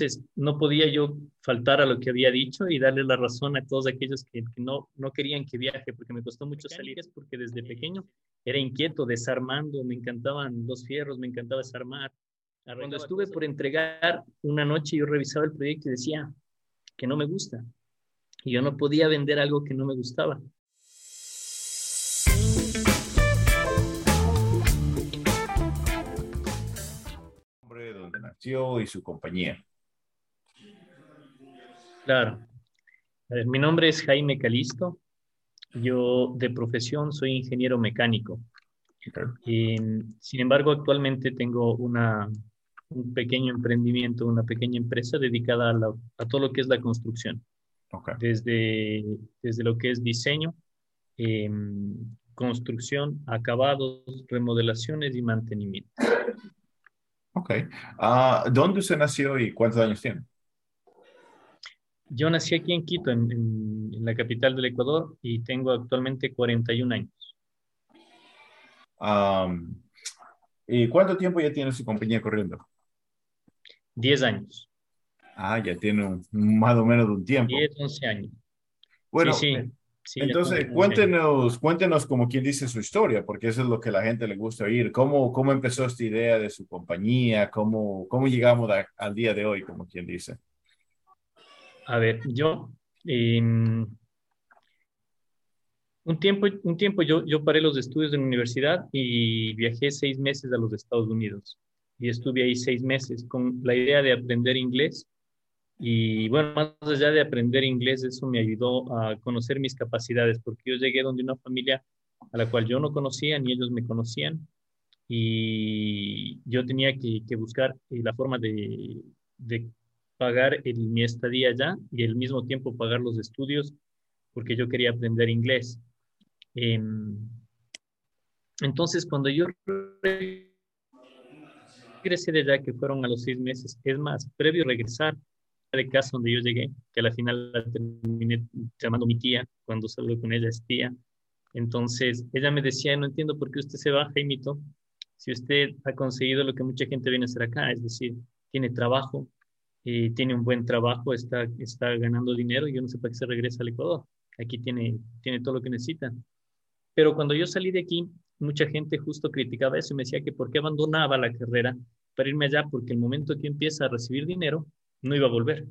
Entonces, no podía yo faltar a lo que había dicho y darle la razón a todos aquellos que, no, no querían que viaje, porque me costó mucho salir, es porque desde pequeño era inquieto, desarmando, me encantaban los fierros, me encantaba desarmar. Cuando estuve por entregar una noche, yo revisaba el proyecto y decía que no me gusta. Y yo no podía vender algo que no me gustaba. donde nació y su compañía. Claro. mi nombre es Jaime Calisto. Yo de profesión soy ingeniero mecánico. sin embargo, actualmente tengo una, un pequeño emprendimiento, una pequeña empresa dedicada a, todo lo que es la construcción. Desde, desde lo que es diseño, em, construcción, acabados, remodelaciones y mantenimiento. Ok. Ah, ¿Dónde usted nació y cuántos años tiene? Yo nací aquí en Quito, en, la capital del Ecuador, y tengo actualmente 41 años. ¿Y cuánto tiempo ya tiene su compañía corriendo? 10 años. Ah, ya tiene más o menos un tiempo. 10, 11 años. Bueno, sí, sí. entonces cuéntenos, cuéntenos como quien dice su historia, porque eso es lo que a la gente le gusta oír. ¿Cómo, cómo empezó esta idea de su compañía? ¿Cómo, cómo llegamos al día de hoy, como quien dice? A ver, yo un tiempo, un tiempo yo, yo paré los estudios en la universidad y viajé seis meses a los Estados Unidos y estuve ahí seis meses con la idea de aprender inglés. Y bueno, más allá de aprender inglés, eso me ayudó a conocer mis capacidades, porque yo llegué donde una familia a la cual yo no conocía ni ellos me conocían y yo tenía que, que buscar eh, la forma de, de pagar el, mi estadía allá y al mismo tiempo pagar los estudios porque yo quería aprender inglés. Em, entonces, cuando yo regresé de allá, que fueron a los seis meses, es más, previo a regresar de casa donde yo llegué, que a la final la terminé llamando mi tía, cuando salgo con ella es tía. Entonces, ella me decía, no entiendo por qué usted se va, Jaimito, si usted ha conseguido lo que mucha gente viene a hacer acá, es decir, tiene trabajo, tiene un buen trabajo, está, está ganando dinero y yo no sé para qué se regresa al Ecuador. Aquí tiene, tiene todo lo que necesita. Pero cuando yo salí de aquí, mucha gente justo criticaba eso y me decía que por qué abandonaba la carrera para irme allá, porque el momento que empieza a recibir dinero, no iba a volver.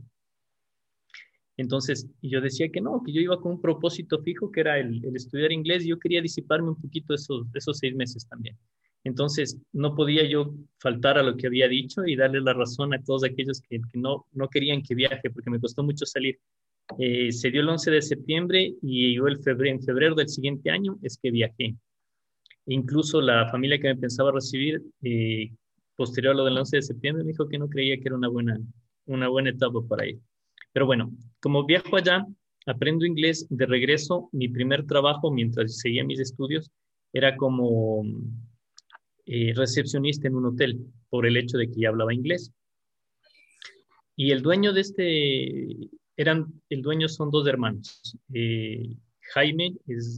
Entonces, yo decía que no, que yo iba con un propósito fijo, que era el, estudiar inglés, y yo quería disiparme un poquito esos, esos seis meses también. Entonces, no podía yo faltar a lo que había dicho y darle la razón a todos aquellos que, no, no querían que viaje, porque me costó mucho salir. Eh, se dio el 11 de septiembre y yo el febrero, en febrero del siguiente año es que viajé. Incluso la familia que me pensaba recibir, eh, posterior a lo del 11 de septiembre, me dijo que no creía que era una buena, una buena etapa para ir. Pero bueno, como viajo allá, aprendo inglés, de regreso, mi primer trabajo mientras seguía mis estudios era como eh, recepcionista en un hotel por el hecho de que ya hablaba inglés. Y el dueño de este, eran, el dueño son dos hermanos. Eh, Jaime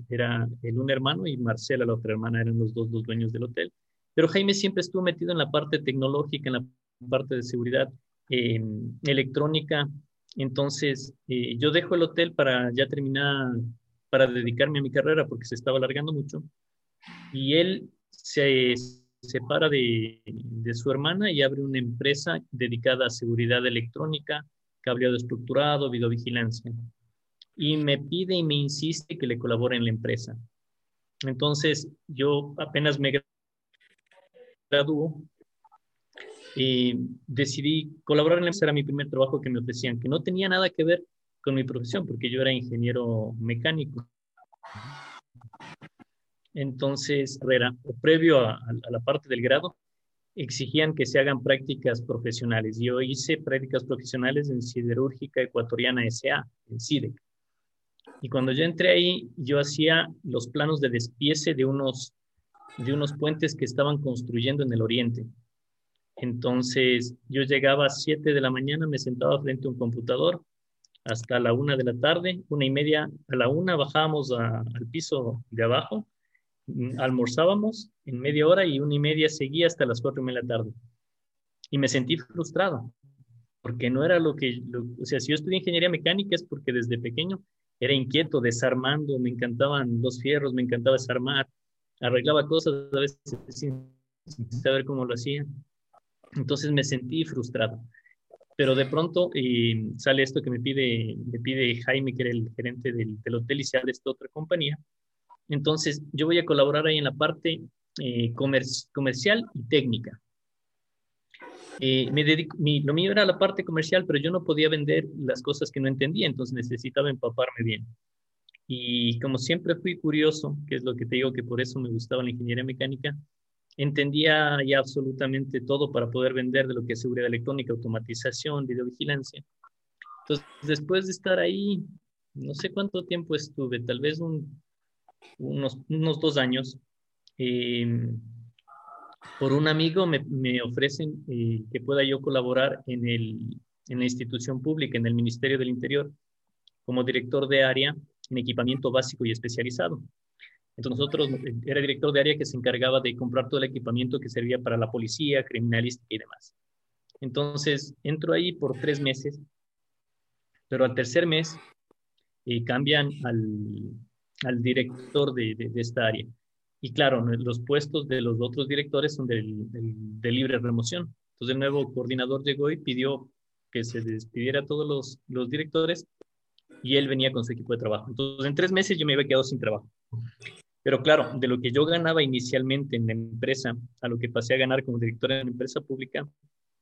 era el un hermano y Marcela, la otra hermana, eran los dos los dueños del hotel. Pero Jaime siempre estuvo metido en la parte tecnológica, en la parte de seguridad electrónica. Entonces, eh, yo dejo el hotel para ya terminar, para dedicarme a mi carrera porque se estaba alargando mucho. Y él se separa de, su hermana y abre una empresa dedicada a seguridad electrónica, cableado estructurado, videovigilancia. Y me pide y me insiste que le colabore en la empresa. Entonces, yo apenas me graduó y decidí colaborar en la empresa. Era mi primer trabajo que me ofrecían, que no tenía nada que ver con mi profesión, porque yo era ingeniero mecánico. Entonces, Herrera, previo a, la parte del grado, exigían que se hagan prácticas profesionales. Yo hice prácticas profesionales en Siderúrgica Ecuatoriana SA, en SIDEC. Y cuando yo entré ahí, yo hacía los planos de despiece de unos, de unos puentes que estaban construyendo en el oriente. Entonces, yo llegaba a 7 de la mañana, me sentaba frente a un computador hasta la una de la tarde, una y media, a la una bajábamos al piso de abajo almorzábamos en media hora y una y media seguía hasta las cuatro y media de la tarde. Y me sentí frustrado, porque no era lo que, o sea, si yo estudié ingeniería mecánica es porque desde pequeño era inquieto, desarmando, me encantaban los fierros, me encantaba desarmar, arreglaba cosas a veces sin saber cómo lo hacía. Entonces me sentí frustrado. Pero de pronto eh, sale esto que me pide, me pide Jaime, que era el gerente del, hotel y se de esta otra compañía. Entonces yo voy a colaborar ahí en la parte eh, comercial y técnica. Eh, me dedico, lo mío era la parte comercial, pero yo no podía vender las cosas que no entendía, entonces necesitaba empaparme bien. Y como siempre fui curioso, que es lo que te digo que por eso me gustaba la ingeniería mecánica, entendía ya absolutamente todo para poder vender de lo que es seguridad electrónica, automatización, videovigilancia. Entonces, después de estar ahí, no sé cuánto tiempo estuve, tal vez unos, unos dos años, eh, por un amigo me, me ofrecen eh, que pueda yo colaborar en, el, en la institución pública, en el Ministerio del Interior, como director de área en equipamiento básico y especializado. Entonces nosotros, era director de área que se encargaba de comprar todo el equipamiento que servía para la policía, criminalística y demás. Entonces entro ahí por tres meses, pero al tercer mes eh, cambian al, al director de, de, esta área. Y claro, los puestos de los otros directores son de, libre remoción. Entonces el nuevo coordinador llegó y pidió que se despidiera a todos los, los directores y él venía con su equipo de trabajo. Entonces en tres meses yo me había quedado sin trabajo. Pero claro, de lo que yo ganaba inicialmente en la empresa a lo que pasé a ganar como director en la empresa pública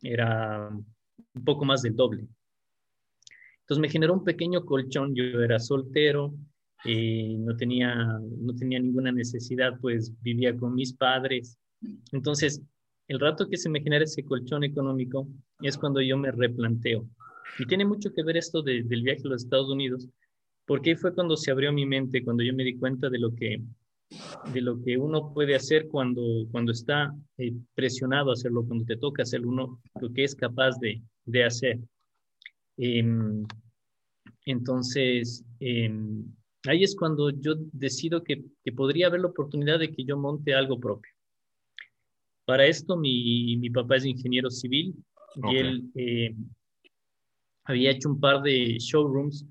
era un poco más del doble. Entonces me generó un pequeño colchón. Yo era soltero, eh, no, tenía, no tenía ninguna necesidad, pues vivía con mis padres. Entonces, el rato que se me genera ese colchón económico es cuando yo me replanteo. Y tiene mucho que ver esto del viaje a los Estados Unidos, porque fue cuando se abrió mi mente, cuando yo me di cuenta de lo que, de lo que uno puede hacer cuando, cuando está eh, presionado a hacerlo, cuando te toca hacerlo, uno lo que es capaz de, de hacer. Em, entonces, eh, ahí es cuando yo decido que, podría haber la oportunidad de que yo monte algo propio. Para esto, mi, mi papá es ingeniero civil y él eh, había hecho un par de showrooms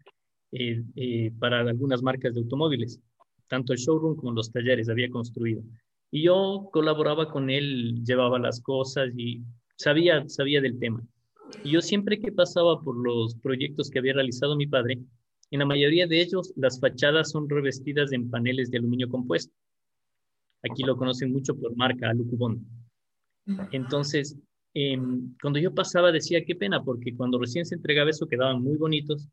eh, eh, para algunas marcas de automóviles. Tanto el showroom como los talleres había construido. Y yo colaboraba con él, llevaba las cosas y sabía, sabía del tema. Y yo siempre que pasaba por los proyectos que había realizado mi padre, en la mayoría de ellos, las fachadas son revestidas en paneles de aluminio compuesto. Aquí lo conocen mucho por marca Alucubón. Entonces, em, cuando yo pasaba decía, qué pena, porque cuando recién se entregaba eso quedaban muy bonitos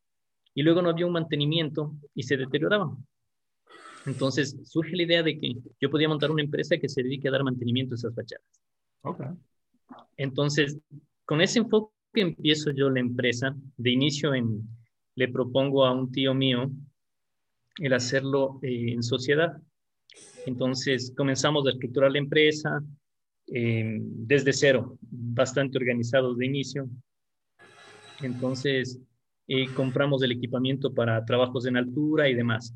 y luego no había un mantenimiento y se deterioraban. Entonces surge la idea de que yo podía montar una empresa que se dedique a dar mantenimiento a esas fachadas. Okay. Entonces, con ese enfoque empiezo yo la empresa de inicio en le propongo a un tío mío el hacerlo eh, en sociedad. Entonces comenzamos a estructurar la empresa eh, desde cero, bastante organizados de inicio. Entonces eh, compramos el equipamiento para trabajos en altura y demás.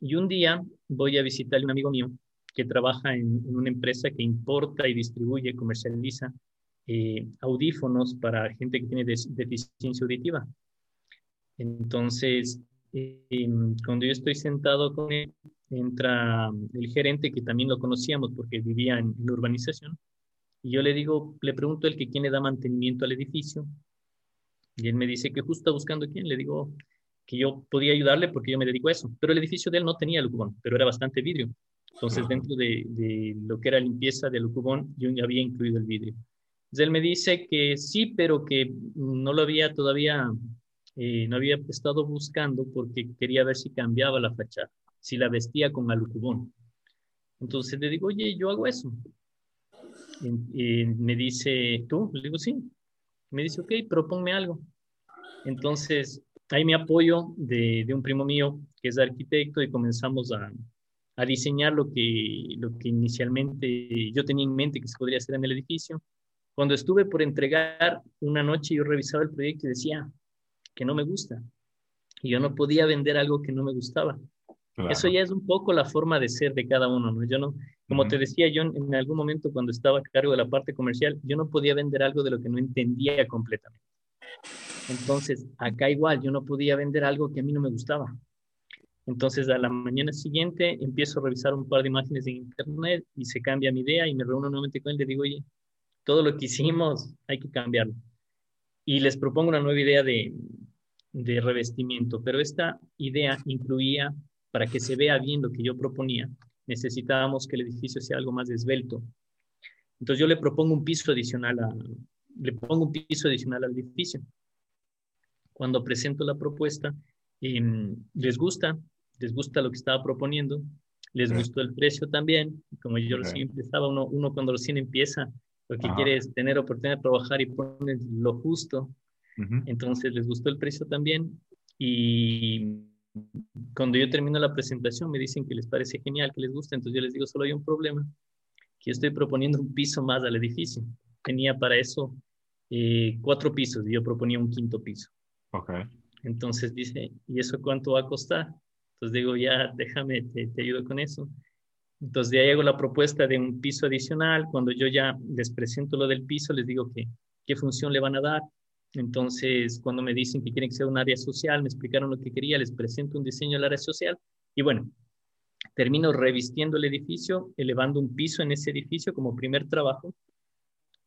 Y un día voy a visitar a un amigo mío que trabaja en, una empresa que importa y distribuye, comercializa audífonos para gente que tiene deficiencia auditiva. Entonces, em, cuando yo estoy sentado con él, entra el gerente, que también lo conocíamos porque vivía en, la urbanización, y yo le digo, le pregunto el que quién le da mantenimiento al edificio, y él me dice que justo está buscando quién, le digo que yo podía ayudarle porque yo me dedico a eso, pero el edificio de él no tenía lucubón, pero era bastante vidrio. Entonces, dentro de, de, lo que era limpieza del lucubón, yo ya había incluido el vidrio. Entonces, él me dice que sí, pero que no lo había todavía eh, no había estado buscando porque quería ver si cambiaba la fachada, si la vestía con alucubón. Entonces le digo, oye, yo hago eso. Y, me dice, ¿tú? Le digo, sí. Me dice, ok, proponme algo. Entonces, ahí me apoyo de, un primo mío que es arquitecto y comenzamos a, a diseñar lo que, lo que inicialmente yo tenía en mente que se podría hacer en el edificio. Cuando estuve por entregar una noche, yo revisaba el proyecto y decía, que no me gusta. Y yo no podía vender algo que no me gustaba. Eso ya es un poco la forma de ser de cada uno, ¿no? Yo no, como te decía yo en algún momento cuando estaba a cargo de la parte comercial, yo no podía vender algo de lo que no entendía completamente. Entonces, acá igual, yo no podía vender algo que a mí no me gustaba. Entonces, a la mañana siguiente empiezo a revisar un par de imágenes en internet y se cambia mi idea y me reúno nuevamente con él y le digo, oye, todo lo que hicimos hay que cambiarlo. Y les propongo una nueva idea de, de revestimiento, pero esta idea incluía, para que se vea bien lo que yo proponía, necesitábamos que el edificio sea algo más esbelto. Entonces yo le propongo un piso adicional a, le pongo un piso adicional al edificio. Cuando presento la propuesta, em, les gusta, les gusta lo que estaba proponiendo, les gustó el precio también, como yo recién empezaba, uno, uno cuando recién empieza, lo que quiere es tener oportunidad de trabajar y poner lo justo. Entonces les gustó el precio también y cuando yo termino la presentación me dicen que les parece genial, que les gusta, entonces yo les digo, solo hay un problema, que estoy proponiendo un piso más al edificio. Tenía para eso eh, cuatro pisos y yo proponía un quinto piso. Okay. Entonces dice, ¿y eso cuánto va a costar? Entonces digo, ya, déjame, te, te ayudo con eso. Entonces ahí hago la propuesta de un piso adicional. Cuando yo ya les presento lo del piso, les digo que qué función le van a dar. Entonces, cuando me dicen que quieren que sea un área social, me explicaron lo que quería, les presento un diseño del área social y bueno, termino revistiendo el edificio, elevando un piso en ese edificio como primer trabajo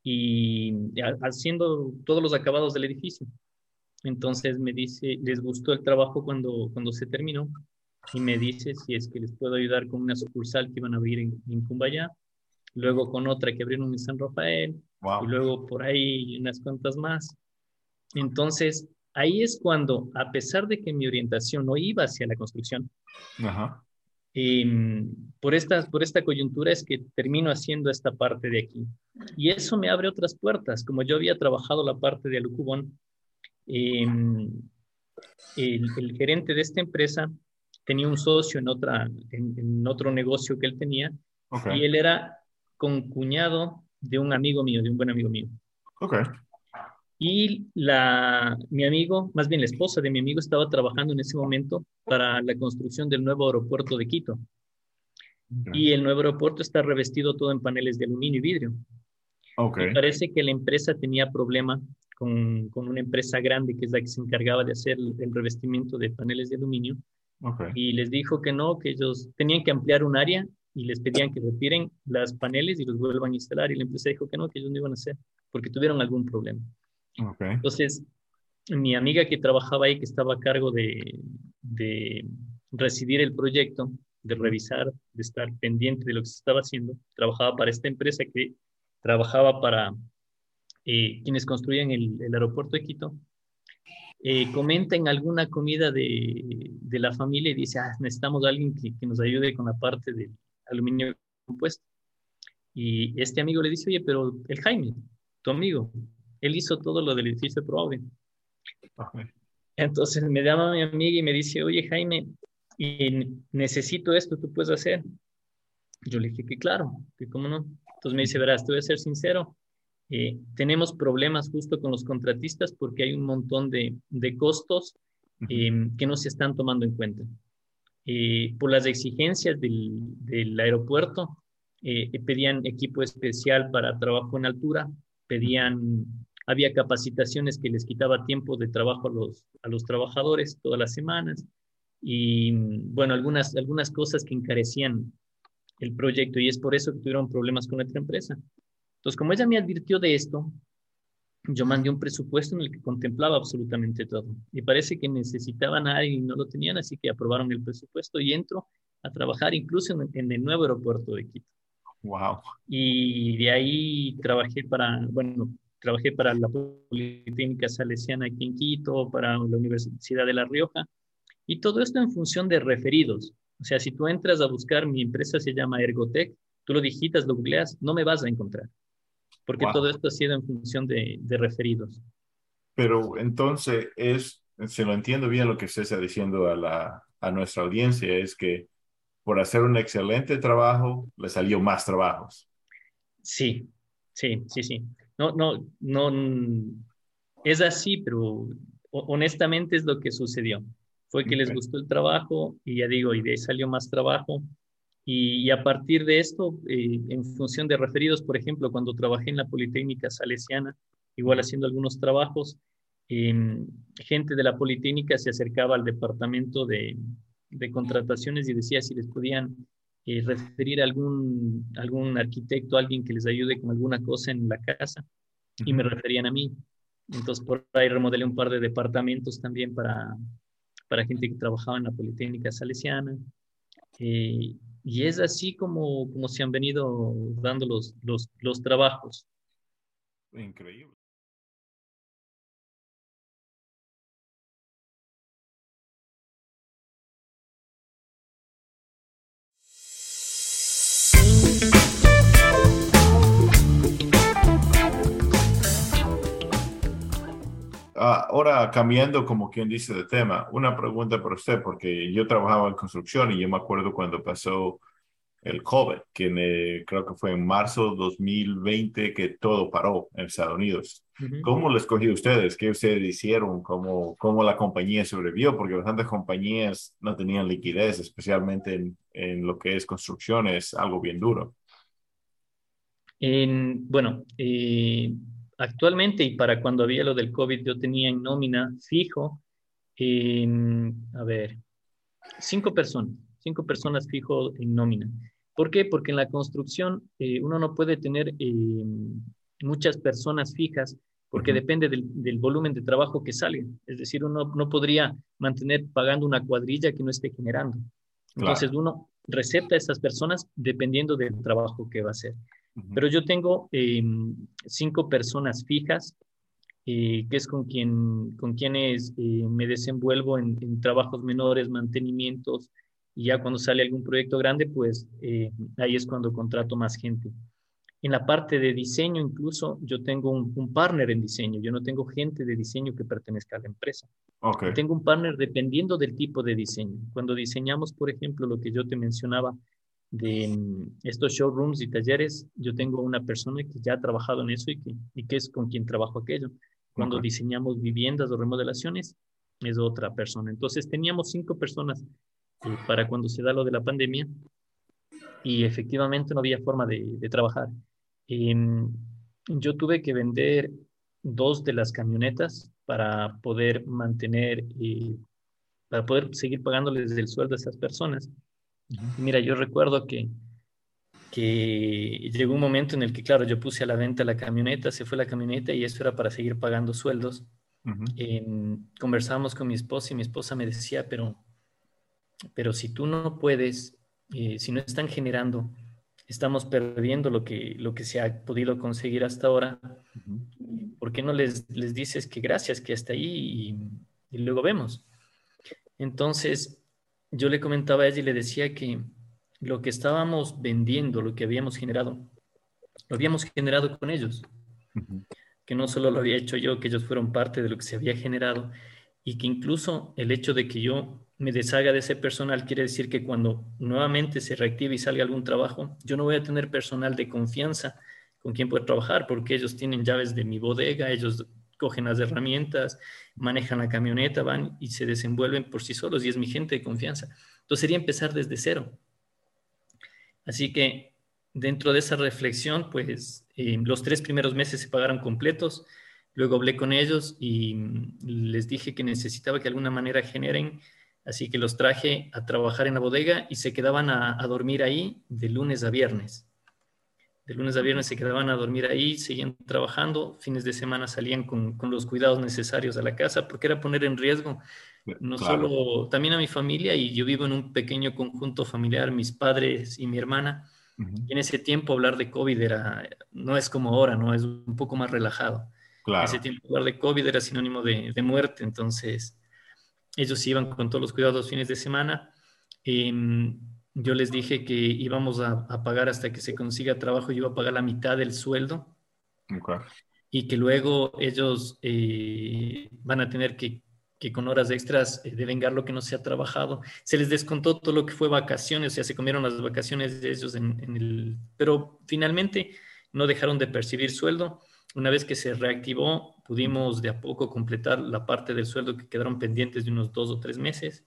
y haciendo todos los acabados del edificio. Entonces me dice, les gustó el trabajo cuando, cuando se terminó y me dice si es que les puedo ayudar con una sucursal que iban a abrir en, en Cumbayá, luego con otra que abrieron en San Rafael, y luego por ahí unas cuantas más. Entonces, ahí es cuando, a pesar de que mi orientación no iba hacia la construcción, em, por, esta, por esta coyuntura es que termino haciendo esta parte de aquí. Y eso me abre otras puertas. Como yo había trabajado la parte de Alucubón, em, el, gerente de esta empresa tenía un socio en, otra, en, otro negocio que él tenía, y él era concuñado de un amigo mío, de un buen amigo mío. Okay. Y la, mi amigo, más bien la esposa de mi amigo, estaba trabajando en ese momento para la construcción del nuevo aeropuerto de Quito. Y el nuevo aeropuerto está revestido todo en paneles de aluminio y vidrio. Okay. parece que la empresa tenía problema con, con, una empresa grande que es la que se encargaba de hacer el, revestimiento de paneles de aluminio. Okay. Y les dijo que no, que ellos tenían que ampliar un área y les pedían que retiren las paneles y los vuelvan a instalar. Y la empresa dijo que no, que ellos no iban a hacer porque tuvieron algún problema. Entonces, mi amiga que trabajaba ahí, que estaba a cargo de, de recibir el proyecto, de revisar, de estar pendiente de lo que se estaba haciendo, trabajaba para esta empresa que trabajaba para eh, quienes construían el, aeropuerto de Quito. Eh, comenta en alguna comida de, de, la familia y dice, ah, necesitamos a alguien que, que, nos ayude con la parte del aluminio compuesto. Y este amigo le dice, oye, pero el Jaime, tu amigo, él hizo todo lo del edificio de Entonces me llama mi amiga y me dice, oye Jaime, y necesito esto, ¿tú puedes hacer? Yo le dije que claro, que cómo no. Entonces me dice, verás, te voy a ser sincero, eh, tenemos problemas justo con los contratistas porque hay un montón de, de costos eh, que no se están tomando en cuenta. Eh, por las exigencias del, del aeropuerto, pedían equipo especial para trabajo en altura, pedían había capacitaciones que les quitaba tiempo de trabajo a los, a los trabajadores todas las semanas y, bueno, algunas, algunas cosas que encarecían el proyecto y es por eso que tuvieron problemas con nuestra empresa. Entonces, como ella me advirtió de esto, yo mandé un presupuesto en el que contemplaba absolutamente todo. Y parece que necesitaban a alguien y no lo tenían, así que aprobaron el presupuesto y entro a trabajar incluso en, en el nuevo aeropuerto de Quito. Wow. Y de ahí trabajé para, bueno, trabajé para la Politécnica Salesiana aquí en Quito, para la Universidad de La Rioja, y todo esto en función de referidos. O sea, si tú entras a buscar, mi empresa se llama Ergotech, tú lo digitas, lo googleas, no me vas a encontrar, porque todo esto ha sido en función de, de, referidos. Pero entonces es, si lo entiendo bien lo que usted está diciendo a, la, a nuestra audiencia, es que por hacer un excelente trabajo, le salió más trabajos. Sí, sí, sí, sí. No, no, no, es así, pero honestamente es lo que sucedió. Fue que les gustó el trabajo y ya digo, y de ahí salió más trabajo. Y, a partir de esto, eh, en función de referidos, por ejemplo, cuando trabajé en la Politécnica Salesiana, igual haciendo algunos trabajos, em, gente de la Politécnica se acercaba al departamento de, de contrataciones y decía si les podían eh, referir a algún, algún arquitecto, alguien que les ayude con alguna cosa en la casa, y me referían a mí. Entonces, por ahí remodelé un par de departamentos también para, para gente que trabajaba en la Politécnica Salesiana. Eh, y es así como, como se han venido dando los, los, los trabajos. Increíble. Ahora cambiando como quien dice de tema, una pregunta para usted, porque yo trabajaba en construcción y yo me acuerdo cuando pasó el COVID, que creo que fue en marzo 2020 que todo paró en Estados Unidos. ¿Cómo les escogió ustedes? ¿Qué ustedes hicieron? ¿Cómo, ¿Cómo la compañía sobrevivió? Porque bastantes compañías no tenían liquidez, especialmente en, en lo que es construcción, es algo bien duro. En, bueno, eh, actualmente y para cuando había lo del COVID, yo tenía en nómina fijo, a ver, cinco personas, cinco personas fijo en nómina. ¿Por qué? Porque en la construcción eh, uno no puede tener eh, muchas personas fijas porque depende del, volumen de trabajo que salga. Es decir, uno no podría mantener pagando una cuadrilla que no esté generando. Entonces uno receta a esas personas dependiendo del trabajo que va a hacer. Pero yo tengo em, cinco personas fijas, eh, que es con, quien, con quienes eh, me desenvuelvo en, trabajos menores, mantenimientos, y ya cuando sale algún proyecto grande, pues eh, ahí es cuando contrato más gente. En la parte de diseño, incluso yo tengo un, partner en diseño. Yo no tengo gente de diseño que pertenezca a la empresa. Tengo un partner dependiendo del tipo de diseño. Cuando diseñamos, por ejemplo, lo que yo te mencionaba, de estos showrooms y talleres, yo tengo una persona que ya ha trabajado en eso y que, y que es con quien trabajo aquello. Cuando diseñamos viviendas o remodelaciones, es otra persona. Entonces teníamos cinco personas eh, para cuando se da lo de la pandemia y efectivamente no había forma de, de trabajar. Em, yo tuve que vender dos de las camionetas para poder mantener, y eh, para poder seguir pagándoles el sueldo a esas personas. Mira, yo recuerdo que, que llegó un momento en el que, claro, yo puse a la venta la camioneta, se fue la camioneta y eso era para seguir pagando sueldos. conversábamos con mi esposa y mi esposa me decía, pero, pero si tú no puedes, eh, si no están generando, estamos perdiendo lo que, lo que se ha podido conseguir hasta ahora, ¿por qué no les, les dices que gracias, que hasta ahí y, y luego vemos? Entonces, yo le comentaba a ella y le decía que lo que estábamos vendiendo, lo que habíamos generado, lo habíamos generado con ellos. Que no solo lo había hecho yo, que ellos fueron parte de lo que se había generado y que incluso el hecho de que yo me deshaga de ese personal quiere decir que cuando nuevamente se reactive y salga algún trabajo, yo no voy a tener personal de confianza con quien poder trabajar porque ellos tienen llaves de mi bodega, ellos cogen las herramientas, manejan la camioneta, van y se desenvuelven por sí solos y es mi gente de confianza. Entonces sería empezar desde cero. Así que dentro de esa reflexión, pues eh, los tres primeros meses se pagaron completos. Luego hablé con ellos y mm, les dije que necesitaba que de alguna manera generen, así que los traje a trabajar en la bodega y se quedaban a dormir ahí de lunes a viernes. De lunes a viernes se quedaban a dormir ahí, seguían trabajando, fines de semana salían con, los cuidados necesarios a la casa, porque era poner en riesgo no solo también a mi familia, y yo vivo en un pequeño conjunto familiar, mis padres y mi hermana. Y en ese tiempo hablar de COVID era, no es como ahora, ¿no? Es un poco más relajado. En ese tiempo hablar de COVID era sinónimo de, de muerte, entonces ellos iban con todos los cuidados los fines de semana. Em, yo les dije que íbamos a, pagar hasta que se consiga trabajo, yo iba a pagar la mitad del sueldo. Y que luego ellos eh, van a tener que, que con horas extras eh, devengar lo que no se ha trabajado. Se les descontó todo lo que fue vacaciones, o sea, se comieron las vacaciones de ellos en, en el... Pero finalmente no dejaron de percibir sueldo. Una vez que se reactivó, pudimos de a poco completar la parte del sueldo que quedaron pendientes de unos dos o tres meses.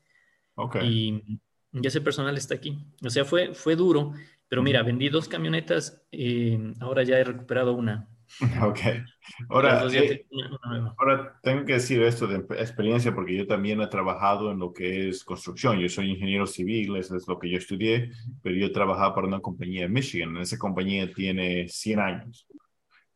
Okay. Y y ese personal está aquí. O sea, fue, fue duro Pero mira, vendí dos camionetas, y eh, ahora ya he recuperado una. Ok. Ahora, eh, ahora, tengo que decir esto de experiencia porque yo también he trabajado en lo que es construcción. Yo soy ingeniero civil, eso es lo que yo estudié, pero yo trabajaba para una compañía en Michigan. Esa compañía tiene 100 años,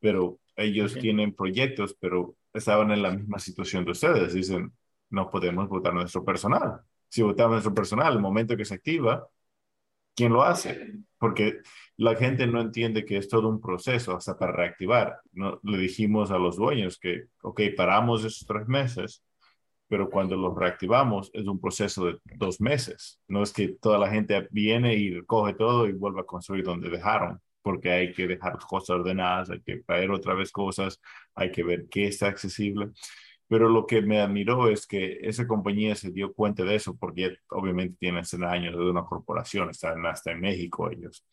pero ellos tienen proyectos, pero estaban en la misma situación de ustedes. Dicen, no podemos votar nuestro personal. Si votamos nuestro personal, el momento que se activa, ¿quién lo hace? Porque la gente no entiende que es todo un proceso hasta para reactivar. No, le dijimos a los dueños que, ok, paramos esos tres meses, pero cuando los reactivamos es un proceso de dos meses. No es que toda la gente viene y recoge todo y vuelve a construir donde dejaron, porque hay que dejar cosas ordenadas, hay que traer otra vez cosas, hay que ver qué está accesible. Pero lo que me admiró es que esa compañía se dio cuenta de eso, porque obviamente tienen 100 años de una corporación, están hasta en México ellos.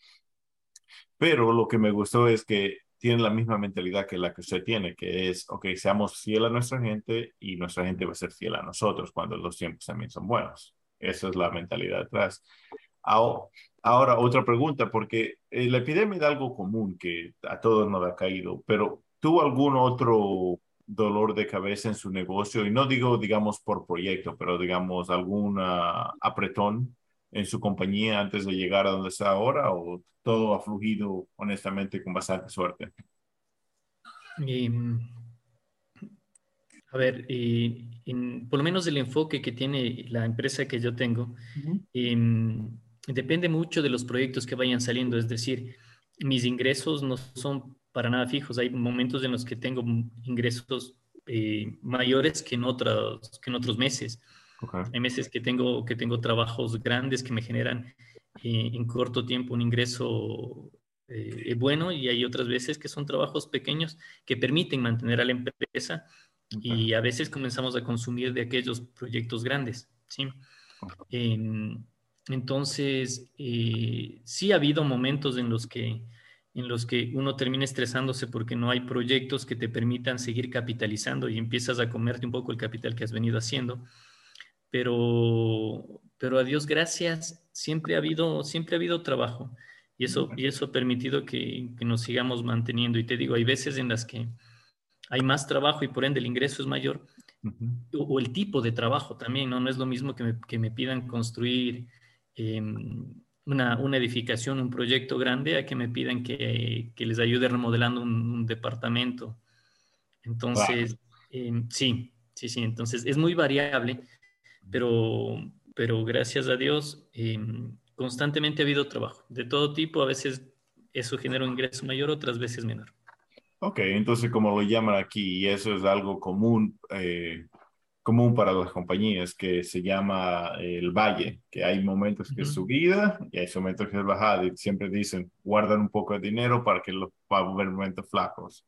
Pero lo que me gustó es que tienen la misma mentalidad que la que usted tiene, que es, ok, seamos fiel a nuestra gente y nuestra gente va a ser fiel a nosotros cuando los tiempos también son buenos. Esa es la mentalidad detrás. Ahora, otra pregunta, porque eh, la epidemia es algo común que a todos nos ha caído, pero ¿tuvo algún otro dolor de cabeza en su negocio? Y no digo, digamos, por proyecto, pero digamos, algún apretón en su compañía antes de llegar a donde está ahora o todo ha fluido honestamente con bastante suerte? a ver, por lo menos el enfoque que tiene la empresa que yo tengo, em, depende mucho de los proyectos que vayan saliendo. Es decir, mis ingresos no son para nada fijos. Hay momentos en los que tengo ingresos eh, mayores que en, otros, que en otros meses. Hay meses que tengo, que tengo trabajos grandes que me generan eh, en corto tiempo un ingreso eh, bueno y hay otras veces que son trabajos pequeños que permiten mantener a la empresa y a veces comenzamos a consumir de aquellos proyectos grandes. ¿sí? Em, entonces, eh, sí ha habido momentos en los que en los que uno termina estresándose porque no hay proyectos que te permitan seguir capitalizando y empiezas a comerte un poco el capital que has venido haciendo pero, pero a Dios gracias, siempre ha habido, siempre ha habido trabajo y eso, y eso ha permitido que, que, nos sigamos manteniendo. Y te digo, hay veces en las que hay más trabajo y por ende el ingreso es mayor, o, el tipo de trabajo también, ¿no? No es lo mismo que me, que me pidan construir em, una, una, edificación, un proyecto grande, a que me pidan que, que les ayude remodelando un, departamento. Entonces, em, sí, sí, sí, entonces es muy variable pero, pero gracias a Dios em, constantemente ha habido trabajo de todo tipo, a veces eso genera un ingreso mayor, otras veces menor. Ok, entonces como lo llaman aquí, y eso es algo común, eh, común para las compañías, que se llama el valle, que hay momentos que es subida y hay momentos que es bajada, y siempre dicen, guardan un poco de dinero para que los va a haber momentos flacos.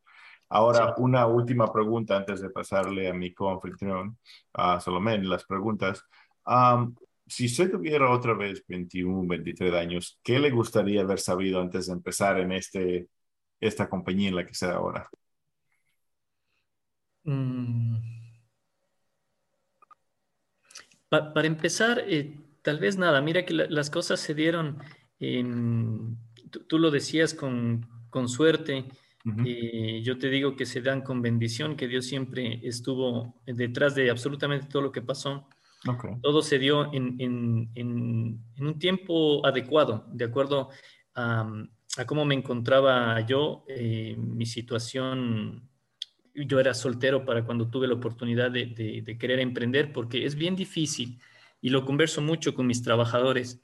Ahora, una última pregunta antes de pasarle a mi coanfitrión, a Salomé, las preguntas. si usted tuviera otra vez 21, 23 años, ¿qué le gustaría haber sabido antes de empezar en este, esta compañía en la que está ahora? Mm. Para empezar, eh, tal vez nada, mira que las cosas se dieron, tú, lo decías con, con suerte, y yo te digo que se dan con bendición, que Dios siempre estuvo detrás de absolutamente todo lo que pasó. Todo se dio en, en, en, un tiempo adecuado, de acuerdo a, a cómo me encontraba yo, eh, mi situación. Yo era soltero para cuando tuve la oportunidad de, de querer emprender, porque es bien difícil y lo converso mucho con mis trabajadores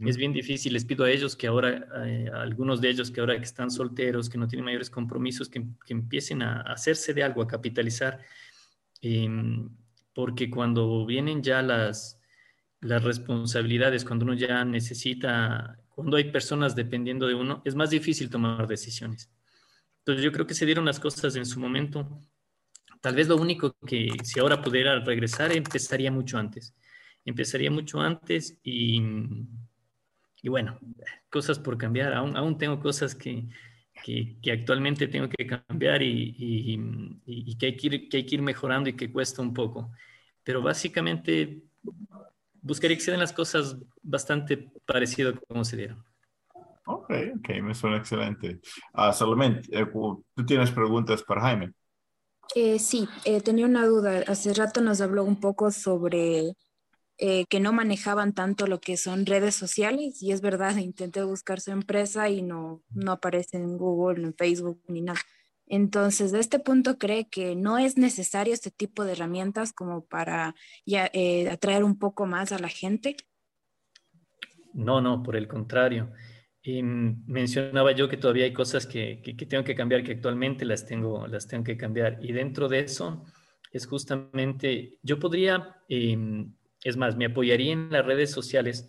es bien difícil, les pido a ellos que ahora, eh, a algunos de ellos que ahora que están solteros, que no tienen mayores compromisos, que, empiecen a, hacerse de algo, a capitalizar, em, porque cuando vienen ya las, las responsabilidades, cuando uno ya necesita, cuando hay personas dependiendo de uno, es más difícil tomar decisiones. Entonces yo creo que se dieron las cosas en su momento. Tal vez lo único que si ahora pudiera regresar, empezaría mucho antes. Empezaría mucho antes y y bueno, cosas por cambiar, aún, aún tengo cosas que, que, actualmente tengo que cambiar y, y, que, hay que, ir, que hay que ir mejorando y que cuesta un poco. Pero básicamente buscaría que se den las cosas bastante parecido como se dieron. Ok, ok, me suena excelente. Uh, Salomé, eh, ¿tú tienes preguntas para Jaime? Eh, sí, eh, tenía una duda. Hace rato nos habló un poco sobre eh, que no manejaban tanto lo que son redes sociales y es verdad, intenté buscar su empresa y no, no aparece en Google, en Facebook ni nada. Entonces, de este punto, ¿cree que no es necesario este tipo de herramientas como para ya, atraer un poco más a la gente? No, no, por el contrario. Y mencionaba yo que todavía hay cosas que, que, tengo que cambiar, que actualmente las tengo, las tengo que cambiar. Y dentro de eso es justamente, yo podría, em, es más, me apoyaría en las redes sociales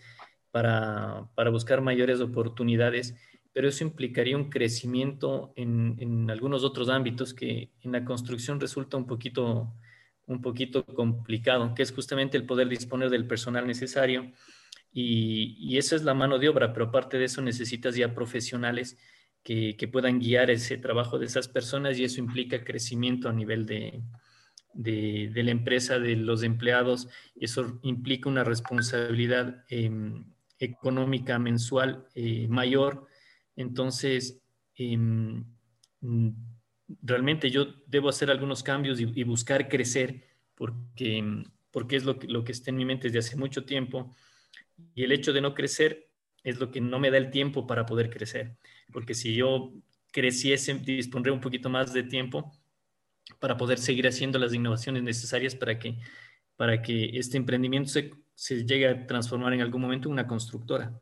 para, para, buscar mayores oportunidades, pero eso implicaría un crecimiento en, en, algunos otros ámbitos que en la construcción resulta un poquito, un poquito complicado, que es justamente el poder disponer del personal necesario y, eso es la mano de obra, pero aparte de eso necesitas ya profesionales que, puedan guiar ese trabajo de esas personas y eso implica crecimiento a nivel de, de, la empresa, de los empleados, y eso implica una responsabilidad em, económica mensual eh, mayor. Entonces, em, realmente yo debo hacer algunos cambios y, buscar crecer porque, porque es lo que, lo que está en mi mente desde hace mucho tiempo y el hecho de no crecer es lo que no me da el tiempo para poder crecer. Porque si yo creciese, dispondré un poquito más de tiempo para poder seguir haciendo las innovaciones necesarias para que, para que este emprendimiento se, se llegue a transformar en algún momento en una constructora.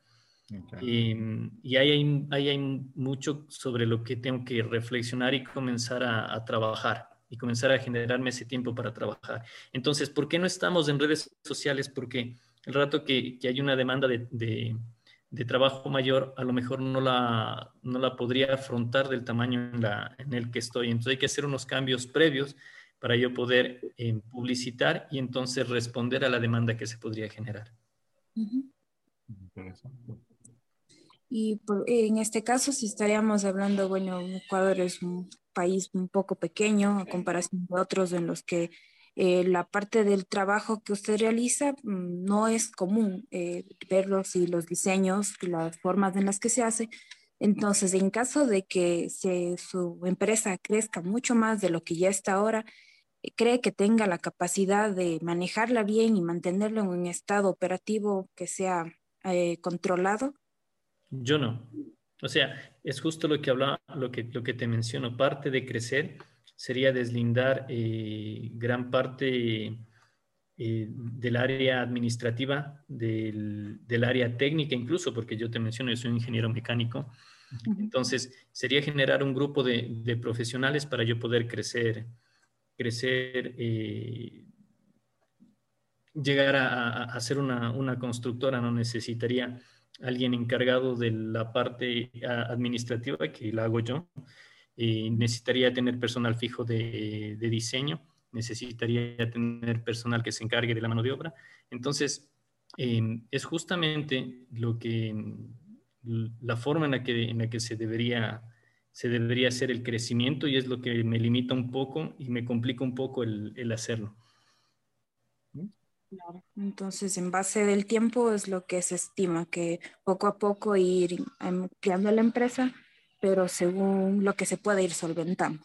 Y, y ahí, hay, hay, mucho sobre lo que tengo que reflexionar y comenzar a, a trabajar y comenzar a generarme ese tiempo para trabajar. Entonces, ¿por qué no estamos en redes sociales? Porque el rato que, hay una demanda de, trabajo mayor, a lo mejor no la, no la podría afrontar del tamaño en, la, en, el que estoy. Entonces hay que hacer unos cambios previos para yo poder eh, publicitar y entonces responder a la demanda que se podría generar. Y en este caso, si estaríamos hablando, bueno, Ecuador es un país un poco pequeño a comparación de otros en los que eh, la parte del trabajo que usted realiza mm, no es común eh, verlos y los diseños, las formas en las que se hace. Entonces, en caso de que su empresa crezca mucho más de lo que ya está ahora, eh, ¿cree que tenga la capacidad de manejarla bien y mantenerlo en un estado operativo que sea controlado? Yo no. O sea, es justo lo que hablaba, lo que, lo que te menciono, parte de crecer sería deslindar eh, gran parte eh, del área administrativa, del, área técnica incluso, porque yo te menciono, yo soy un ingeniero mecánico. Entonces, sería generar un grupo de, profesionales para yo poder crecer, crecer, eh, llegar a, a, ser una, una, constructora, no necesitaría alguien encargado de la parte administrativa, que la hago yo, eh, necesitaría tener personal fijo de, diseño, necesitaría tener personal que se encargue de la mano de obra. Entonces, em, es justamente lo que, la forma en la que, en la que se, debería, se debería hacer el crecimiento y es lo que me limita un poco y me complica un poco el, hacerlo. Entonces, en base del tiempo es lo que se estima, que poco a poco ir ampliando la empresa pero según lo que se puede ir solventando.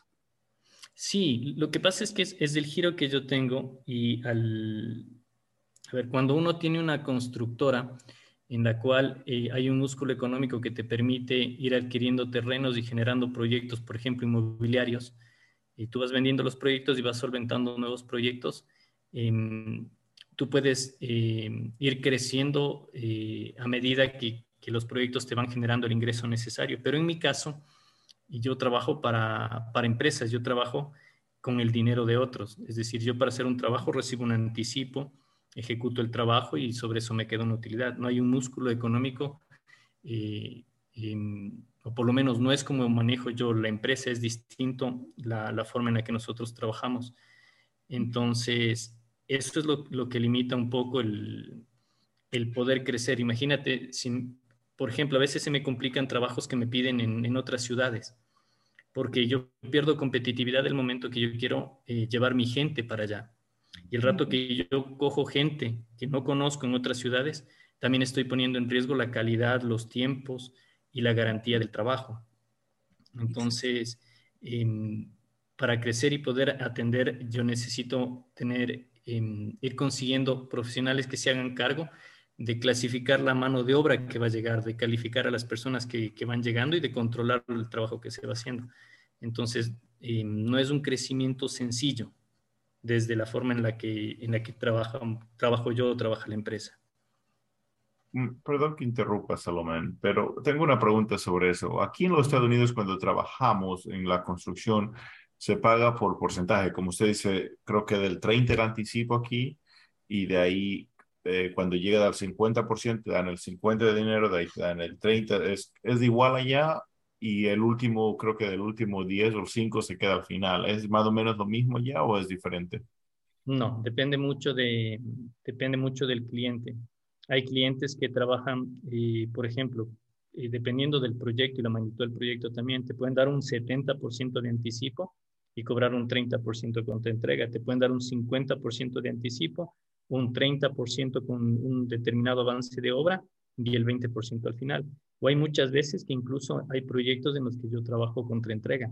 Sí, lo que pasa es que es, el giro que yo tengo y al, a ver, cuando uno tiene una constructora en la cual eh, hay un músculo económico que te permite ir adquiriendo terrenos y generando proyectos, por ejemplo, inmobiliarios, y tú vas vendiendo los proyectos y vas solventando nuevos proyectos, em, tú puedes em, ir creciendo eh, a medida que, que los proyectos te van generando el ingreso necesario. Pero en mi caso, yo trabajo para, para empresas, yo trabajo con el dinero de otros. Es decir, yo para hacer un trabajo recibo un anticipo, ejecuto el trabajo y sobre eso me queda una utilidad. No hay un músculo económico, eh, o por lo menos no es como manejo yo la empresa, es distinto la, la forma en la que nosotros trabajamos. Entonces, eso es lo, lo que limita un poco el, el poder crecer. Imagínate, sin, por ejemplo, a veces se me complican trabajos que me piden en, otras ciudades, porque yo pierdo competitividad el momento que yo quiero eh, llevar mi gente para allá. Y el rato que yo cojo gente que no conozco en otras ciudades, también estoy poniendo en riesgo la calidad, los tiempos y la garantía del trabajo. Entonces, em, para crecer y poder atender, yo necesito tener, em, ir consiguiendo profesionales que se hagan cargo de clasificar la mano de obra que va a llegar, de calificar a las personas que, que van llegando y de controlar el trabajo que se va haciendo. Entonces, em, no es un crecimiento sencillo desde la forma en la que, en la que trabaja, trabajo yo o trabaja la empresa. Mm, perdón que interrumpa, Salomón, pero tengo una pregunta sobre eso. Aquí en los Estados Unidos, cuando trabajamos en la construcción, se paga por porcentaje, como usted dice, creo que del 30 el anticipo aquí, y de ahí eh, cuando llega al 50%, te dan el 50% de dinero, de ahí te dan el 30%, es, es igual allá, y el último, creo que del último 10 o 5 se queda al final. ¿Es más o menos lo mismo ya o es diferente? No, depende mucho, de, depende mucho del cliente. Hay clientes que trabajan, eh, por ejemplo, eh, dependiendo del proyecto y la magnitud del proyecto también, te pueden dar un 70% de anticipo y cobrar un 30% con tu entrega. Te pueden dar un 50% de anticipo, un 30% con un determinado avance de obra y el 20% al final. O hay muchas veces que incluso hay proyectos en los que yo trabajo contra entrega.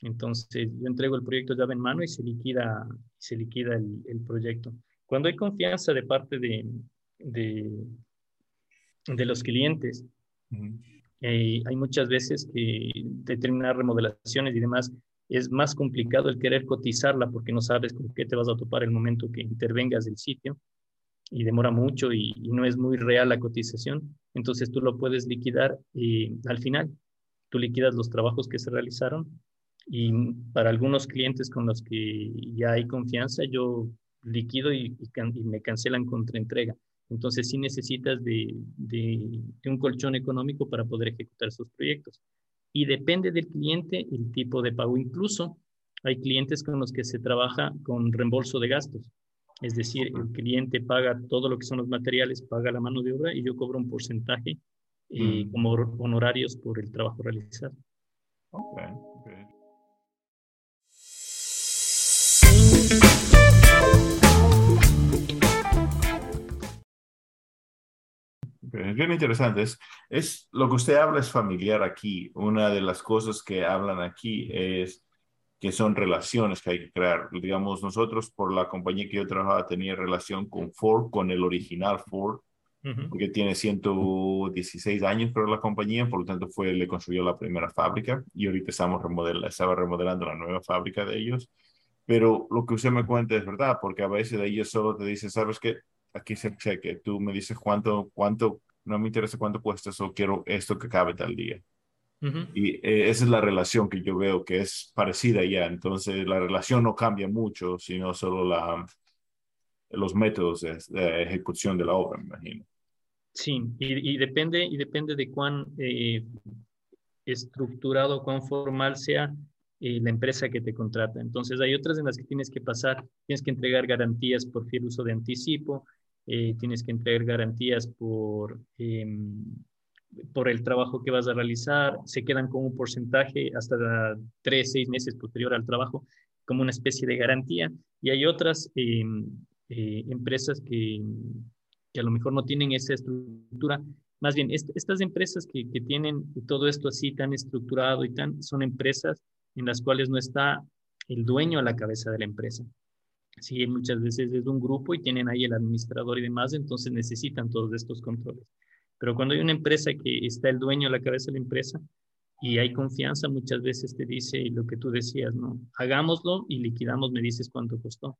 Entonces, yo entrego el proyecto llave en mano y se liquida, se liquida el, proyecto. Cuando hay confianza de parte de, de, de los clientes, eh, hay muchas veces que determinar remodelaciones y demás es más complicado el querer cotizarla porque no sabes con qué te vas a topar el momento que intervengas del sitio y demora mucho y, no es muy real la cotización, entonces tú lo puedes liquidar y al final tú liquidas los trabajos que se realizaron y para algunos clientes con los que ya hay confianza, yo liquido y, me cancelan contra entrega. Entonces sí necesitas de, de, un colchón económico para poder ejecutar esos proyectos. Y depende del cliente el tipo de pago. Incluso hay clientes con los que se trabaja con reembolso de gastos. Es decir, el cliente paga todo lo que son los materiales, paga la mano de obra y yo cobro un porcentaje eh, mm. como honorarios por el trabajo realizado. Okay, bien interesante. Es, lo que usted habla es familiar aquí. Una de las cosas que hablan aquí es que son relaciones que hay que crear. Digamos, nosotros por la compañía que yo trabajaba tenía relación con Ford, con el original Ford, porque tiene 116 años pero la compañía, por lo tanto fue, le construyó la primera fábrica y ahorita estamos remodelando, estaba remodelando la nueva fábrica de ellos. Pero lo que usted me cuenta es verdad, porque a veces de ellos solo te dicen, ¿sabes qué? Aquí se cheque, tú me dices cuánto, cuánto, no me interesa cuánto cuesta, solo quiero esto que cabe tal día. Y eh, esa es la relación que yo veo que es parecida ya. Entonces, la relación no cambia mucho, sino solo la, los métodos de, ejecución de la obra, me imagino. Sí, y, depende, y depende de cuán eh, estructurado, cuán formal sea eh, la empresa que te contrata. Entonces, hay otras en las que tienes que pasar, tienes que entregar garantías por fiel uso de anticipo, tienes que entregar garantías por em, por el trabajo que vas a realizar, se quedan con un porcentaje hasta tres, seis meses posterior al trabajo, como una especie de garantía. Y hay otras em, eh, empresas que, que, a lo mejor no tienen esa estructura. Más bien, estas empresas que, que, tienen todo esto así tan estructurado y tan, son empresas en las cuales no está el dueño a la cabeza de la empresa. Sí, muchas veces es un grupo y tienen ahí el administrador y demás, entonces necesitan todos estos controles. Pero cuando hay una empresa que está el dueño a la cabeza de la empresa y hay confianza, muchas veces te dice lo que tú decías, ¿no? Hagámoslo y liquidamos, me dices cuánto costó.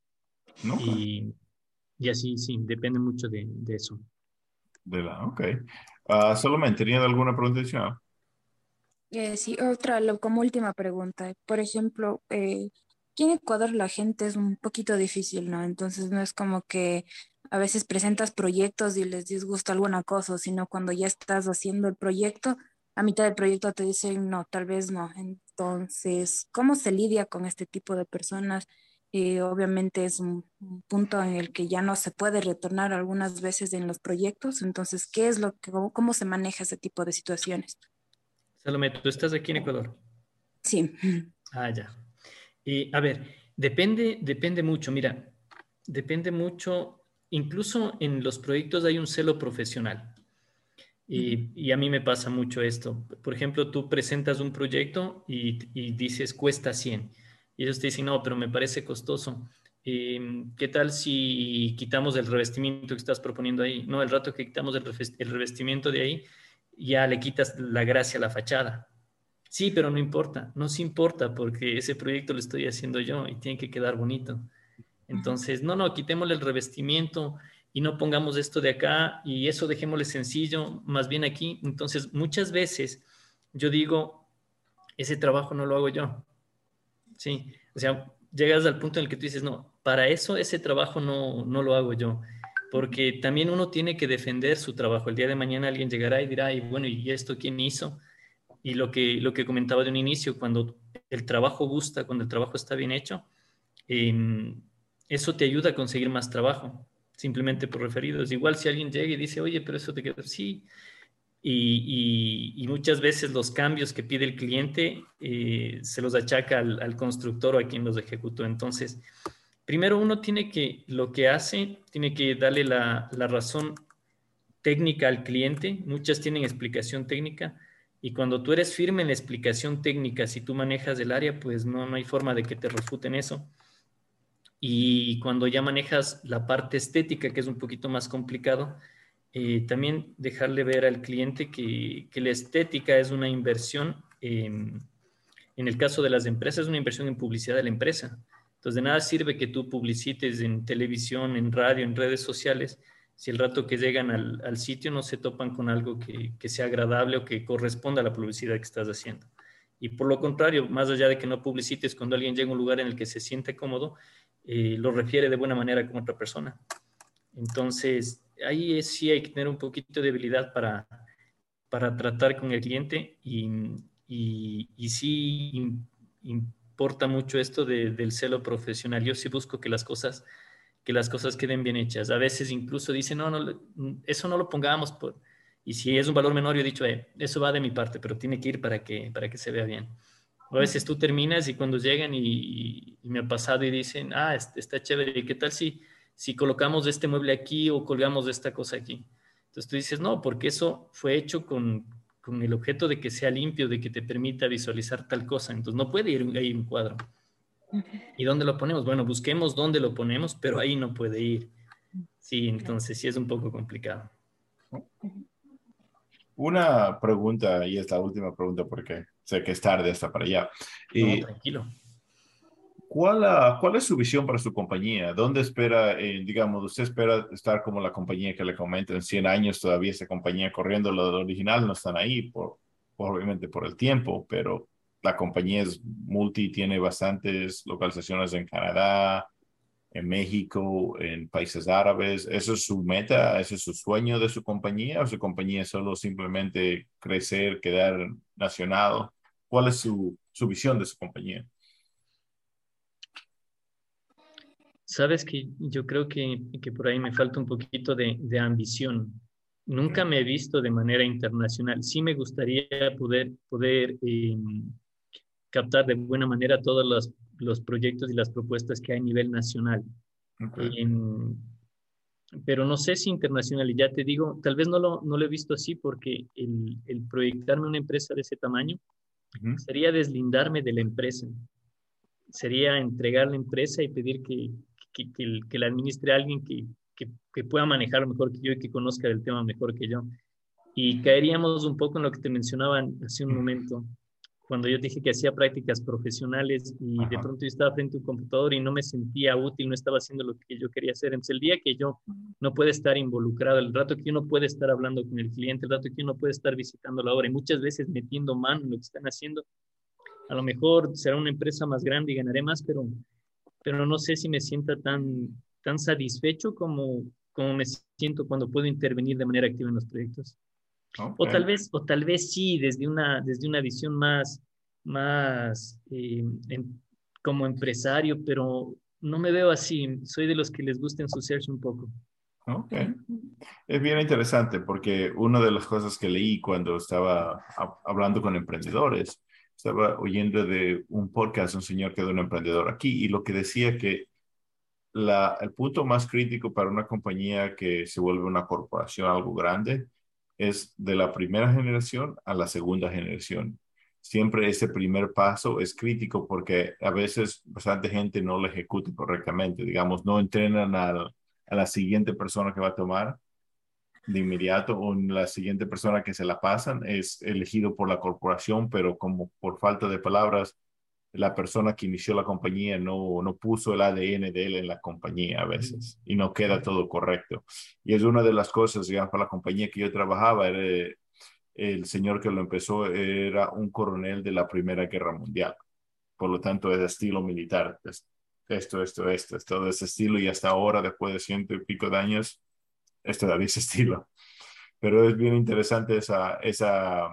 ¿No? Y, y, así, sí, depende mucho de, de eso. De la, ok. Uh, solamente, ¿tenía alguna pregunta adicional? Eh, sí, otra, como última pregunta. Por ejemplo, eh, aquí en Ecuador la gente es un poquito difícil, ¿no? Entonces no es como que a veces presentas proyectos y les disgusta alguna cosa, sino cuando ya estás haciendo el proyecto, a mitad del proyecto te dicen no, tal vez no. Entonces, ¿cómo se lidia con este tipo de personas? Eh, obviamente es un, punto en el que ya no se puede retornar algunas veces en los proyectos. Entonces, ¿qué es lo que, cómo, se maneja ese tipo de situaciones? Salomé, ¿tú estás aquí en Ecuador? Sí. Ah, ya. Y a ver, depende, depende mucho. Mira, depende mucho incluso en los proyectos hay un celo profesional. Y, a mí me pasa mucho esto. Por ejemplo, tú presentas un proyecto y, dices cuesta 100. Y ellos te dicen, no, pero me parece costoso. Em, ¿Qué tal si quitamos el revestimiento que estás proponiendo ahí? No, el rato que quitamos el revestimiento de ahí, ya le quitas la gracia a la fachada. Sí, pero no importa, no se importa porque ese proyecto lo estoy haciendo yo y tiene que quedar bonito. Entonces, no, no, quitémosle el revestimiento y no pongamos esto de acá y eso dejémosle sencillo, más bien aquí. Entonces, muchas veces yo digo, ese trabajo no lo hago yo. Sí, o sea, llegas al punto en el que tú dices, no, para eso ese trabajo no, no lo hago yo porque también uno tiene que defender su trabajo. El día de mañana alguien llegará y dirá, y bueno, ¿y esto quién hizo? Y lo que, lo que comentaba de un inicio, cuando el trabajo gusta, cuando el trabajo está bien hecho, em, eso te ayuda a conseguir más trabajo, simplemente por referidos. Igual si alguien llega y dice, oye, pero eso te queda, sí. Y, muchas veces los cambios que pide el cliente eh, se los achaca al, al, constructor o a quien los ejecutó. Entonces, primero uno tiene que, lo que hace, tiene que darle la, la razón técnica al cliente. Muchas tienen explicación técnica. Y cuando tú eres firme en la explicación técnica, si tú manejas el área, pues no, no hay forma de que te refuten eso. Y cuando ya manejas la parte estética, que es un poquito más complicado, eh, también dejarle ver al cliente que, que, la estética es una inversión, en el caso de las empresas, es una inversión en publicidad de la empresa. Entonces, de nada sirve que tú publicites en televisión, en radio, en redes sociales, si el rato que llegan al, al sitio no se topan con algo que, que, sea agradable o que corresponda a la publicidad que estás haciendo. Y por lo contrario, más allá de que no publicites, cuando alguien llega a un lugar en el que se siente cómodo, eh, lo refiere de buena manera con otra persona. Entonces, ahí sí hay que tener un poquito de habilidad para, para tratar con el cliente y, y sí importa mucho esto del celo profesional. Yo sí busco que las cosas que las cosas queden bien hechas. A veces incluso dicen, no, no, eso no lo pongamos por... Y si es un valor menor, yo he dicho, eh, eso va de mi parte, pero tiene que ir para que, para que se vea bien. A veces tú terminas y cuando llegan y, me ha pasado y dicen, ah, está chévere, ¿y qué tal si, si colocamos este mueble aquí o colgamos esta cosa aquí? Entonces tú dices, no, porque eso fue hecho con, con el objeto de que sea limpio, de que te permita visualizar tal cosa. Entonces no puede ir ahí un cuadro. ¿Y dónde lo ponemos? Bueno, busquemos dónde lo ponemos, pero ahí no puede ir. Sí, entonces sí es un poco complicado. Una pregunta, y es la última pregunta porque sé que es tarde hasta para allá. No, tranquilo. ¿Cuál, ah, ¿Cuál es su visión para su compañía? ¿Dónde espera, eh, digamos, usted espera estar como la compañía que le comento en 100 años todavía esa compañía corriendo lo original no están ahí, por, obviamente por el tiempo, pero la compañía es multi, tiene bastantes localizaciones en Canadá, en México, en países árabes. ¿Eso es su meta? ¿Ese es su sueño de su compañía? ¿O su compañía es solo simplemente crecer, quedar nacional? ¿Cuál es su, su visión de su compañía? Sabes que yo creo que, que por ahí me falta un poquito de, de, ambición. Nunca me he visto de manera internacional. Sí me gustaría poder, poder em, captar de buena manera todos los, los, proyectos y las propuestas que hay a nivel nacional. Em, pero no sé si internacional, y ya te digo, tal vez no lo, no lo he visto así porque el, el proyectarme una empresa de ese tamaño sería deslindarme de la empresa, sería entregar la empresa y pedir que, que, que, la administre alguien que, que, pueda manejarlo mejor que yo y que conozca el tema mejor que yo. Y caeríamos un poco en lo que te mencionaban hace un momento, cuando yo dije que hacía prácticas profesionales y de pronto yo estaba frente a un computador y no me sentía útil, no estaba haciendo lo que yo quería hacer. Entonces, el día que yo no puede estar involucrado, el rato que uno puede estar hablando con el cliente, el rato que uno puede estar visitando la obra y muchas veces metiendo mano en lo que están haciendo, a lo mejor será una empresa más grande y ganaré más, pero pero no sé si me sienta tan, tan satisfecho como, como me siento cuando puedo intervenir de manera activa en los proyectos. O tal vez, o tal vez sí, desde una, desde una visión más, más eh, como empresario, pero no me veo así. Soy de los que les gusta ensuciarse un poco. Ok. Es bien interesante porque una de las cosas que leí cuando estaba hablando con emprendedores estaba oyendo de un podcast, un señor que era un emprendedor aquí, y lo que decía que la, el punto más crítico para una compañía que se vuelve una corporación, algo grande, es de la primera generación a la segunda generación. Siempre ese primer paso es crítico porque a veces bastante gente no lo ejecuta correctamente, digamos, no entrenan a la siguiente persona que va a tomar de inmediato o la siguiente persona que se la pasan es elegido por la corporación, pero como por falta de palabras, la persona que inició la compañía no, no puso el ADN de él en la compañía a veces y no queda todo correcto. Y es una de las cosas, digamos, para la compañía que yo trabajaba, era, el señor que lo empezó era un coronel de la Primera Guerra Mundial. Por lo tanto, es de estilo militar. esto, esto, esto, es todo ese estilo y hasta ahora, después de ciento y pico de años, esto de ese estilo. Pero es bien interesante esa, esa,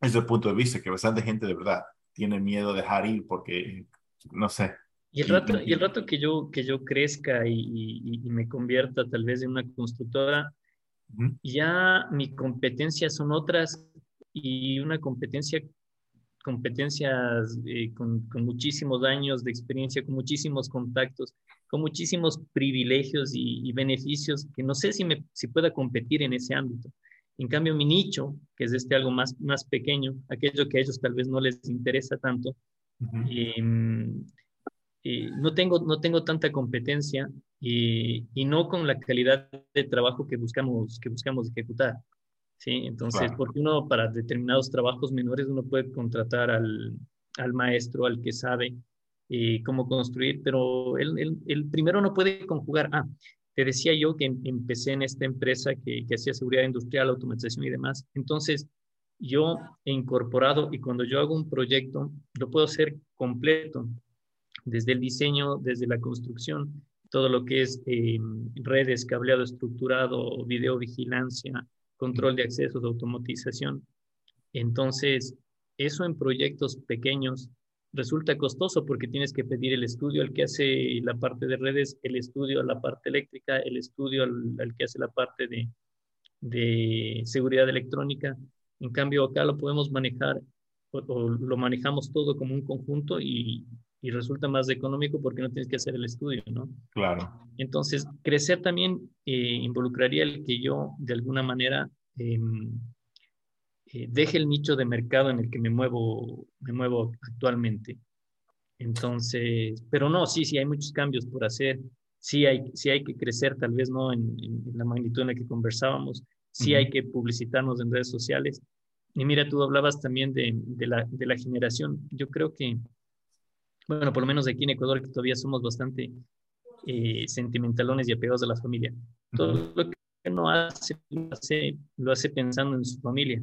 ese punto de vista, que bastante gente de verdad tiene miedo de dejar ir porque, no sé. Y el rato, y el rato que, yo, que yo crezca y, y, me convierta tal vez en una constructora, ya mi competencia son otras y una competencia competencias eh, con, con, muchísimos años de experiencia, con muchísimos contactos, con muchísimos privilegios y, beneficios que no sé si, me, si pueda competir en ese ámbito. En cambio, mi nicho, que es este algo más, más pequeño, aquello que a ellos tal vez no les interesa tanto, em, eh, no, tengo, no tengo tanta competencia y, y, no con la calidad de trabajo que buscamos, que buscamos ejecutar. ¿sí? Entonces, porque uno para determinados trabajos menores uno puede contratar al, al maestro, al que sabe eh, cómo construir, pero el, el, primero no puede conjugar. Ah, te decía yo que em, empecé en esta empresa que, hacía seguridad industrial, automatización y demás. Entonces, yo he incorporado y cuando yo hago un proyecto, lo puedo hacer completo, desde el diseño, desde la construcción, todo lo que es eh, redes, cableado estructurado, videovigilancia, control de acceso, de automatización. Entonces, eso en proyectos pequeños resulta costoso porque tienes que pedir el estudio al que hace la parte de redes, el estudio a la parte eléctrica, el estudio al, que hace la parte de, de, seguridad electrónica. En cambio, acá lo podemos manejar o, lo manejamos todo como un conjunto y, y, resulta más económico porque no tienes que hacer el estudio, ¿no? Claro. Entonces, crecer también eh, involucraría el que yo, de alguna manera, em, eh, deje el nicho de mercado en el que me muevo, me muevo actualmente. Entonces, pero no, sí, sí, hay muchos cambios por hacer. Sí hay, sí hay que crecer, tal vez no en, la magnitud en la que conversábamos. Sí hay que publicitarnos en redes sociales. Y mira, tú hablabas también de, de, la, de la generación. Yo creo que, bueno, por lo menos aquí en Ecuador, que todavía somos bastante eh, sentimentalones y apegados a la familia. Todo lo que uno hace lo, hace, lo hace pensando en su familia.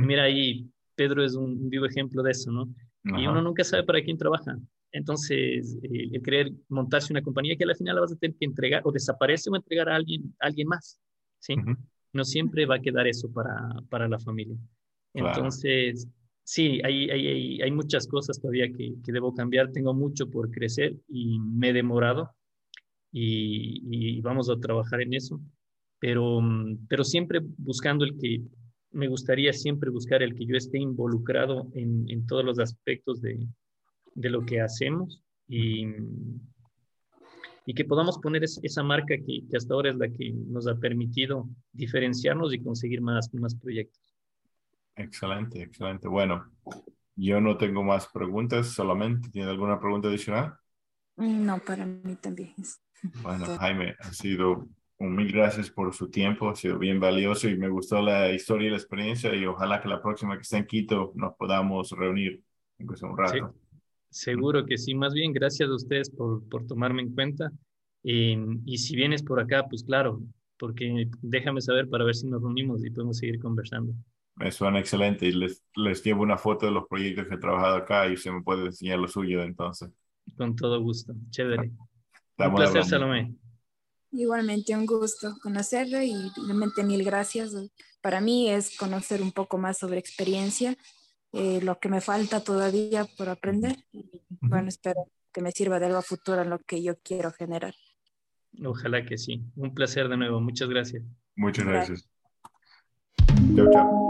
Mira ahí, Pedro es un vivo ejemplo de eso, ¿no? Y uno nunca sabe para quién trabaja. Entonces, eh, el querer montarse una compañía que al final la vas a tener que entregar o desaparece o entregar a alguien, alguien más, ¿sí? No siempre va a quedar eso para, para la familia. Entonces, sí, hay, hay, hay, muchas cosas todavía que, que, debo cambiar. Tengo mucho por crecer y me he demorado y, y vamos a trabajar en eso. Pero, pero siempre buscando el que me gustaría siempre buscar el que yo esté involucrado en, en todos los aspectos de, de, lo que hacemos y, y que podamos poner esa marca que, que, hasta ahora es la que nos ha permitido diferenciarnos y conseguir más, más proyectos. Excelente, excelente. Bueno, yo no tengo más preguntas, solamente. ¿Tiene alguna pregunta adicional? No, para mí también es. Bueno, Jaime, ha sido mil gracias por su tiempo, ha sido bien valioso y me gustó la historia y la experiencia y ojalá que la próxima que esté en Quito nos podamos reunir un rato. seguro que sí, más bien gracias a ustedes por, por tomarme en cuenta y si vienes por acá, pues claro, porque déjame saber para ver si nos reunimos y podemos seguir conversando. Me suena excelente y les, les llevo una foto de los proyectos que he trabajado acá y se me puede enseñar lo suyo entonces. Con todo gusto, chévere. un placer, Salomé. Igualmente un gusto conocerlo y realmente mil gracias. Para mí es conocer un poco más sobre experiencia, eh, lo que me falta todavía por aprender. Y, bueno, espero que me sirva de algo a futuro en lo que yo quiero generar. Ojalá que sí. Un placer de nuevo. Muchas gracias. Muchas gracias. Chao, chao.